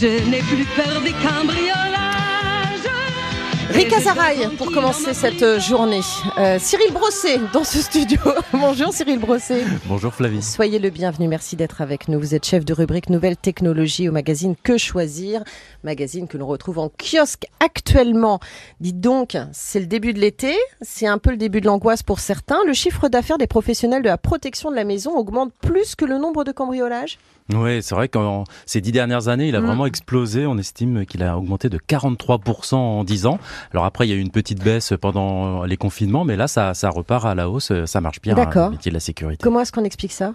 Je n'ai plus peur des cambriolages. Rika Zaraï pour commencer cette journée. Euh, Cyril Brosset dans ce studio. Bonjour Cyril Brosset. Bonjour Flavie. Soyez le bienvenu, merci d'être avec nous. Vous êtes chef de rubrique Nouvelles Technologies au magazine Que Choisir, magazine que l'on retrouve en kiosque actuellement. Dites donc, c'est le début de l'été, c'est un peu le début de l'angoisse pour certains. Le chiffre d'affaires des professionnels de la protection de la maison augmente plus que le nombre de cambriolages oui, c'est vrai qu'en ces dix dernières années, il a mm. vraiment explosé. On estime qu'il a augmenté de 43% en 10 ans. Alors après, il y a eu une petite baisse pendant les confinements, mais là, ça, ça repart à la hausse. Ça marche bien, hein, le métier de la sécurité. Comment est-ce qu'on explique ça?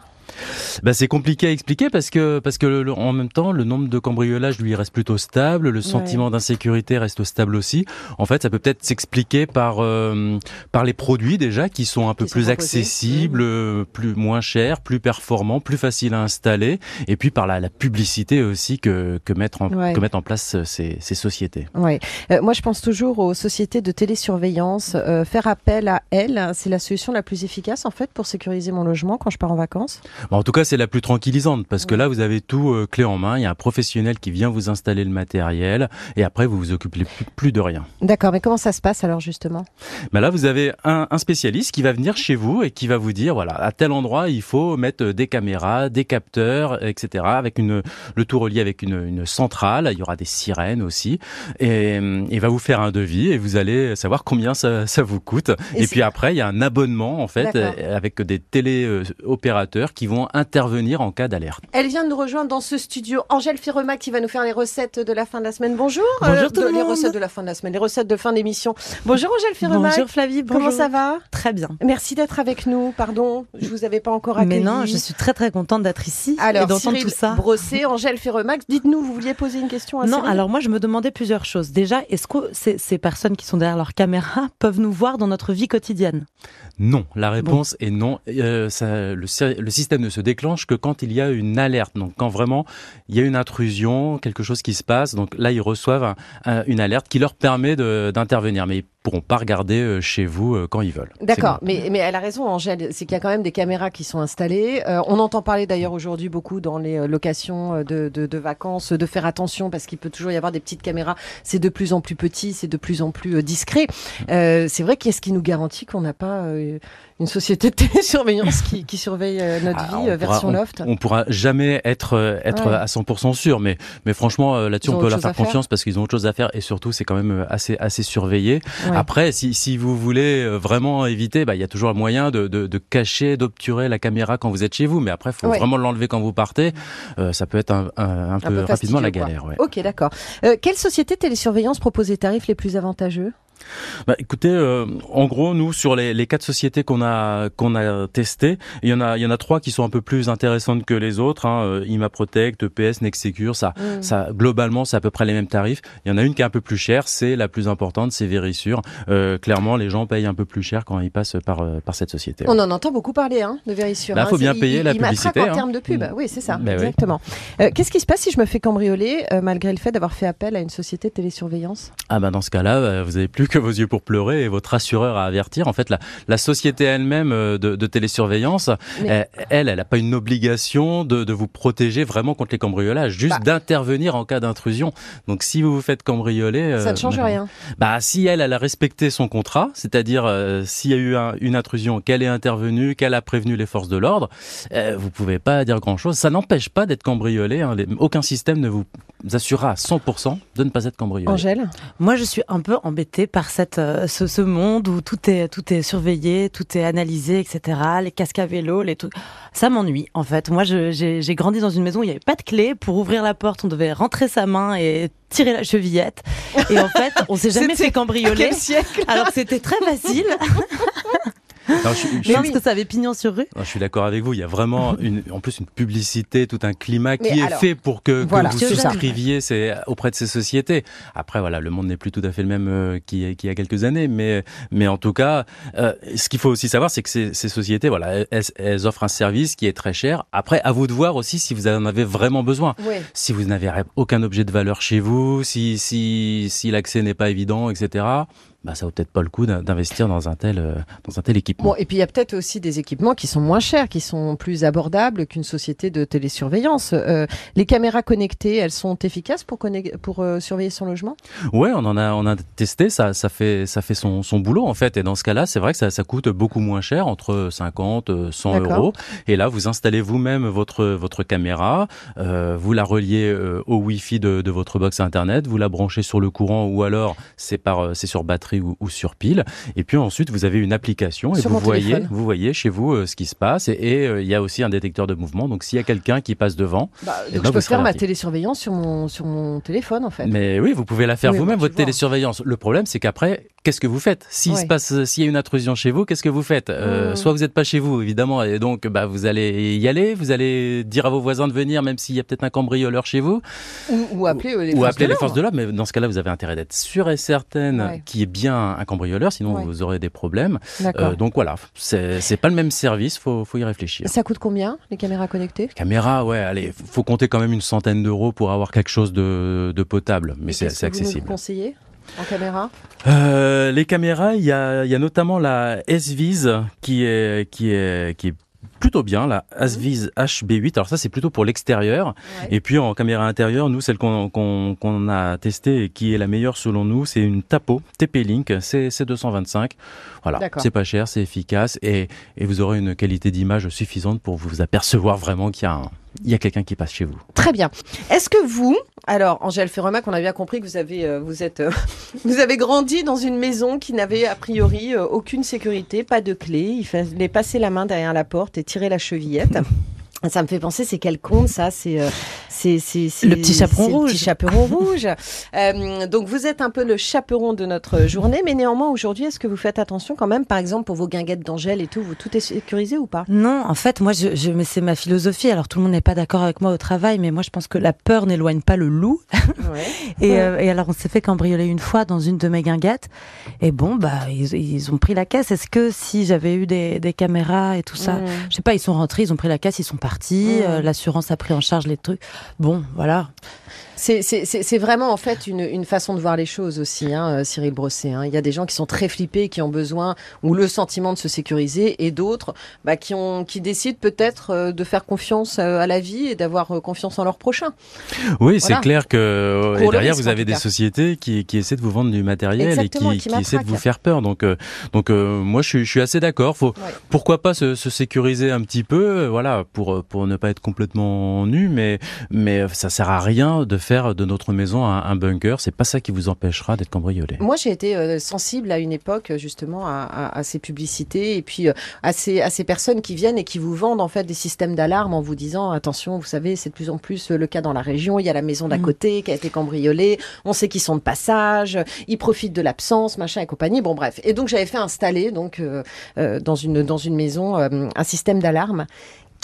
Bah, c'est compliqué à expliquer parce que parce que en même temps le nombre de cambriolages lui reste plutôt stable, le sentiment d'insécurité reste stable aussi. En fait, ça peut peut-être s'expliquer par euh, par les produits déjà qui sont un peu plus accessibles, mmh. plus moins chers, plus performants, plus faciles à installer, et puis par la, la publicité aussi que que mettre en que mettre en place ces, ces sociétés. Ouais. Euh, moi, je pense toujours aux sociétés de télésurveillance. Euh, faire appel à elles, c'est la solution la plus efficace en fait pour sécuriser mon logement quand je pars en vacances en tout cas, c'est la plus tranquillisante parce que là, vous avez tout euh, clé en main. Il y a un professionnel qui vient vous installer le matériel et après, vous vous occupez plus, de rien. D'accord, mais comment ça se passe alors justement? Ben Là, vous avez un, spécialiste qui va venir chez vous et qui va vous dire, voilà, à tel endroit, il faut mettre des caméras, des capteurs, etc. Avec une, le tout relié avec une, centrale. Il y aura des sirènes aussi. Et il va vous faire un devis et vous allez savoir combien ça, vous coûte. Et, puis après, il y a un abonnement en fait avec des téléopérateurs qui vont intervenir en cas d'alerte. Elle vient de nous rejoindre dans ce studio. Angèle Firema qui va nous faire les recettes de la fin de la semaine. Bonjour. Bonjour euh, tout le monde. Les recettes de la fin de la semaine, les recettes de fin d'émission. Bonjour Angèle Firema. Bonjour Flavie. Bonjour. Comment ça va? Très bien. Merci d'être avec nous. Pardon, je vous avais pas encore accueilli. Mais non, je suis très très contente d'être ici alors, et d'entendre tout ça. Brossé, Angèle Firemax, dites-nous, vous vouliez poser une question à Non, alors moi je me demandais plusieurs choses. Déjà, est-ce que ces, ces personnes qui sont derrière leur caméra peuvent nous voir dans notre vie quotidienne? Non, la réponse est non. Euh, ça, le, le système ne se déclenche que quand il y a une alerte. Donc quand vraiment il y a une intrusion, quelque chose qui se passe, donc là ils reçoivent une alerte qui leur permet d'intervenir. Mais pourront pas regarder euh, chez vous euh, quand ils veulent. D'accord, mais, mais elle a raison, Angèle, c'est qu'il y a quand même des caméras qui sont installées. Euh, on entend parler d'ailleurs aujourd'hui beaucoup dans les locations de, de, de, vacances de faire attention parce qu'il peut toujours y avoir des petites caméras. C'est de plus en plus petit, c'est de plus en plus discret. c'est vrai qu'est-ce qui nous garantit qu'on n'a pas une société de télésurveillance qui, qui surveille notre ah, vie, version loft? On, pourra jamais être être à 100% sûr, mais mais franchement là-dessus on peut leur faire confiance parce qu'ils ont autre chose à faire et surtout c'est quand même assez assez surveillé. Après, si, si vous voulez euh, vraiment éviter, bah, il y a toujours un moyen de, de, de cacher, d'obturer la caméra quand vous êtes chez vous. Mais après, il faut vraiment l'enlever quand vous partez. Euh, ça peut être un, un, peu, rapidement la galère. Ouais. Ok, d'accord. Euh, quelle société télésurveillance propose les tarifs les plus avantageux? Bah, écoutez, euh, en gros, nous sur les, les quatre sociétés qu'on a qu'on a testées, il y en a il y en a trois qui sont un peu plus intéressantes que les autres. Hein, euh, IMA Protect, EPS, Nexecure, ça mm. ça globalement c'est à peu près les mêmes tarifs. Il y en a une qui est un peu plus chère, c'est la plus importante, c'est Verisure. Euh, clairement, les gens payent un peu plus cher quand ils passent par euh, par cette société. On en entend beaucoup parler hein, de Verisure. Il bah, faut bien payer la publicité. en hein. termes de pub, mm. oui c'est ça, bah exactement. Qu'est-ce qui se passe si je me fais cambrioler malgré le fait d'avoir fait appel à une société de télésurveillance? Ah bah dans ce cas-là, vous avez plus que vos yeux pour pleurer et votre assureur à avertir. En fait, la, la société elle-même euh, de, de, télésurveillance, elle, elle n'a pas une obligation de, de, vous protéger vraiment contre les cambriolages, juste bah. d'intervenir en cas d'intrusion. Donc, si vous vous faites cambrioler, ça ne change bah, rien. Bah, si elle, elle a respecté son contrat, c'est-à-dire euh, s'il y a eu une intrusion, qu'elle est intervenue, qu'elle a prévenu les forces de l'ordre, euh, vous pouvez pas dire grand-chose. Ça n'empêche pas d'être cambriolé. Hein. aucun système ne vous assurera à 100% de ne pas être cambriolé. Angèle, moi, je suis un peu embêtée par cette euh, ce, ce, monde où tout est tout est surveillé, tout est analysé, etc. Les casques à vélo, les trucs, ça m'ennuie en fait. Moi, j'ai grandi dans une maison où il n'y avait pas de clé pour ouvrir la porte. On devait rentrer sa main et tirer la chevillette. Et en fait, on s'est jamais fait cambrioler. Alors c'était très facile. Non, je, pense que ça avait pignon sur rue. je suis d'accord avec vous. Il y a vraiment une, en plus une publicité, tout un climat qui est fait pour que, vous souscriviez auprès de ces sociétés. Après, voilà, le monde n'est plus tout à fait le même euh, qu'il y a quelques années, mais mais en tout cas, euh, ce qu'il faut aussi savoir, c'est que ces, ces, sociétés, voilà, elles, offrent un service qui est très cher. Après, à vous de voir aussi si vous en avez vraiment besoin. Si vous n'avez aucun objet de valeur chez vous, si si si l'accès n'est pas évident, etc bah, ça vaut peut-être pas le coup d'in- d'investir dans un tel, euh, dans un tel équipement. Bon, et puis il y a peut-être aussi des équipements qui sont moins chers, qui sont plus abordables qu'une société de télésurveillance. Euh, les caméras connectées, elles sont efficaces pour, pour euh, surveiller son logement? Ouais, on en a, on a testé, ça, ça fait, ça fait son, son boulot en fait. Et dans ce cas-là, c'est vrai que ça, ça coûte beaucoup moins cher, entre 50, euh, 100 D'accord. euros. Et là, vous installez vous-même votre, votre caméra, euh, vous la reliez au Wi-Fi de, de votre box internet, vous la branchez sur le courant ou alors c'est par, c'est sur batterie ou, ou sur pile. Et puis ensuite, vous avez une application et Sur vous voyez, téléphone. vous voyez chez vous euh, ce qui se passe. Et euh, il y a aussi un détecteur de mouvement. Donc s'il y a quelqu'un qui passe devant, bah, Eh donc ben, je peux faire ma télésurveillance sur mon, sur mon téléphone en fait. Mais oui, vous pouvez la faire Oui, vous-même, votre télésurveillance. Le problème, c'est qu'après, qu'est-ce que vous faites? S'il Ouais. se passe, s'il y a une intrusion chez vous, qu'est-ce que vous faites? Euh, Mm. Soit vous n'êtes pas chez vous, évidemment, et donc bah, vous allez y aller, vous allez dire à vos voisins de venir, même s'il y a peut-être un cambrioleur chez vous, Ou, ou appeler euh, les ou forces appeler de les forces de l'ordre. Mais dans ce cas-là, vous avez intérêt d'être sûr et certaine Ouais. qu'il y ait bien un cambrioleur, sinon Ouais. vous aurez des problèmes. Euh, donc voilà, c'est pas le même service, faut, faut y réfléchir. Ça coûte combien les caméras connectées? Caméra, ouais, allez, faut compter quand même une centaine d'euros pour avoir quelque chose de, de potable, mais c'est que vous nous accessible. conseillez? En caméra Euh, les caméras, il y a, il y a notamment la S-Vise qui est, qui est, qui est plutôt bien, la S-Vise HB8. Alors ça, c'est plutôt pour l'extérieur. Ouais. Et puis en caméra intérieure, nous, celle qu'on a testée et qui est la meilleure selon nous, c'est une Tapo TP-Link C225. Voilà, c'est pas cher, c'est efficace et, et vous aurez une qualité d'image suffisante pour vous apercevoir vraiment qu'il y a, un- il y a quelqu'un qui passe chez vous. Très bien. Est-ce que vous, alors Angèle Ferremac, on a bien compris que vous avez, euh, vous êtes, euh, vous avez grandi dans une maison qui n'avait a priori euh, aucune sécurité, pas de clé. Il fallait passer la main derrière la porte et tirer la chevillette. Ça me fait penser, c'est quel conte ça? C'est euh, c'est Le petit chaperon c'est le rouge. petit chaperon rouge. Euh, donc vous êtes un peu le chaperon de notre journée, mais néanmoins aujourd'hui, est-ce que vous faites attention quand même, par exemple pour vos guinguettes d'Angèle et tout, vous tout est sécurisé ou pas? Non, en fait, moi, je, je, mais c'est ma philosophie. Alors, tout le monde n'est pas d'accord avec moi au travail, mais moi, je pense que la peur n'éloigne pas le loup. Et, Ouais. euh, et alors, on s'est fait cambrioler une fois dans une de mes guinguettes. Et bon, bah, ils, ils ont pris la caisse. Est-ce que si j'avais eu des, des caméras et tout ça, Mmh. je sais pas, ils sont rentrés, ils ont pris la caisse, ils sont partis. Euh, L'assurance a pris en charge les trucs. Bon, voilà. C'est- vraiment en fait une, une façon de voir les choses aussi, hein, euh, Cyril Brosset. hein. Il y a des gens qui sont très flippés, qui ont besoin ou le sentiment de se sécuriser, et d'autres bah, qui, ont, qui décident peut-être euh, de faire confiance euh, à la vie et d'avoir confiance en leur prochain. Oui, c'est clair que et derrière risque, vous avez des sociétés qui, qui essaient de vous vendre du matériel Exactement, et qui essaient de vous faire peur. Donc, euh, donc euh, moi je suis, je suis assez d'accord. Faut Ouais. pourquoi pas se, se sécuriser un petit peu, voilà, pour pour ne pas être complètement nu, mais mais ça sert à rien de faire de notre maison un, un bunker. C'est pas ça qui vous empêchera d'être cambriolé. Moi, j'ai été euh, sensible à une époque euh, justement à, à- à ces publicités et puis euh, à, ces, à ces personnes qui viennent et qui vous vendent en fait des systèmes d'alarme en vous disant attention, vous savez, c'est de plus en plus le cas dans la région. Il y a la maison d'à Mhm. côté qui a été cambriolée. On sait qu'ils sont de passage. Ils profitent de l'absence, machin et compagnie. Bon, bref. Et donc j'avais fait installer donc euh, dans une dans une maison euh, un système d'alarme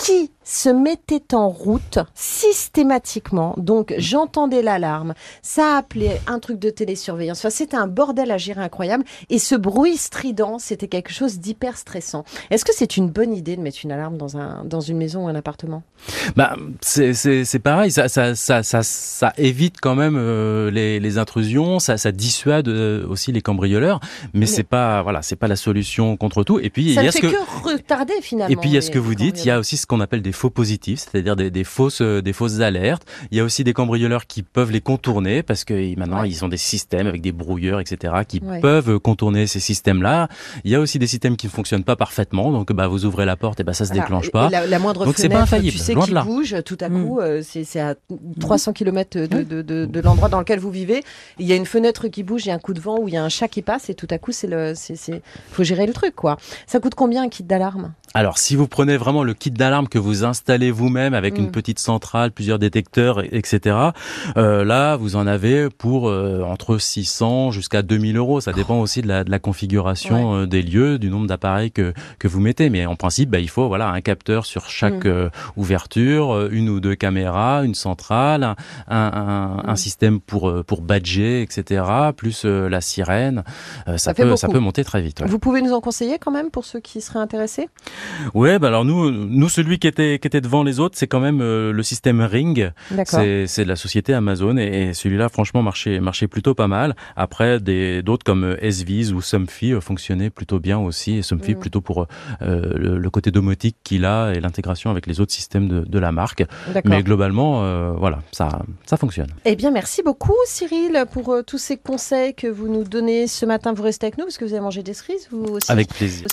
qui se mettait en route systématiquement. Donc j'entendais l'alarme, ça appelait un truc de télésurveillance. Enfin, c'était un bordel à gérer incroyable. Et ce bruit strident, c'était quelque chose d'hyper stressant. Est-ce que c'est une bonne idée de mettre une alarme dans un dans une maison ou un appartement? Bah, c'est pareil, ça ça ça ça, ça évite quand même euh, les, les intrusions, ça ça dissuade euh, aussi les cambrioleurs, mais, Mais- c'est pas voilà, c'est pas la solution contre tout. Et puis il y a ce que, que... retarder finalement. et puis il y a ce que vous dites, il y a aussi ce qu'on appelle des faux positifs, c'est-à-dire des, des fausses euh, des fausses alertes. Il y a aussi des cambrioleurs qui peuvent les contourner parce que maintenant Ouais. ils ont des systèmes avec des brouilleurs etc qui Ouais. peuvent contourner ces systèmes-là. Il y a aussi des systèmes qui ne fonctionnent pas parfaitement, donc bah vous ouvrez la porte et bah ça se Voilà. déclenche Et pas. La, la moindre Donc c'est fenêtre, pas infaillible, tu sais, bouge, tout à Mm. coup, euh, c'est c'est à 300 km de, de, de, de l'endroit dans lequel vous vivez. Il y a une fenêtre qui bouge, il y a un coup de vent ou il y a un chat qui passe et tout à coup, c'est le, c'est, c'est, faut gérer le truc, quoi. Ça coûte combien un kit d'alarme? Alors, si vous prenez vraiment le kit d'alarme que vous installez vous-même avec Mm. une petite centrale, plusieurs détecteurs, etc., euh, là, vous en avez pour euh, entre 600 jusqu'à 2000 euros. Ça dépend aussi de la, de la configuration euh, des lieux, du nombre d'appareils que, que vous mettez. Mais en principe, bah, il faut voilà un capteur sur chaque Mm. ouverture, une ou deux caméras, une centrale, un, un, un Mm. système pour pour badger, etc., plus la sirène. Ça, peut ça peut monter très vite. ouais. Vous pouvez nous en conseiller quand même pour ceux qui seraient intéressés? Ouais, bah alors nous, nous celui qui était qui était devant les autres, c'est quand même euh, le système Ring. C'est c'est de la société Amazon et, et celui-là, franchement, marchait marchait plutôt pas mal. Après, des d'autres comme euh, SViz ou Somfy euh, fonctionnaient plutôt bien aussi. Et Somfy Mm. plutôt pour euh, le, le côté domotique qu'il a et l'intégration avec les autres systèmes de, de la marque. Mais globalement, euh, voilà, ça ça fonctionne. Eh bien, merci beaucoup, Cyril, pour tous ces conseils que vous nous donnez ce matin. Vous restez avec nous parce que vous avez mangé des cerises, vous aussi Avec plaisir.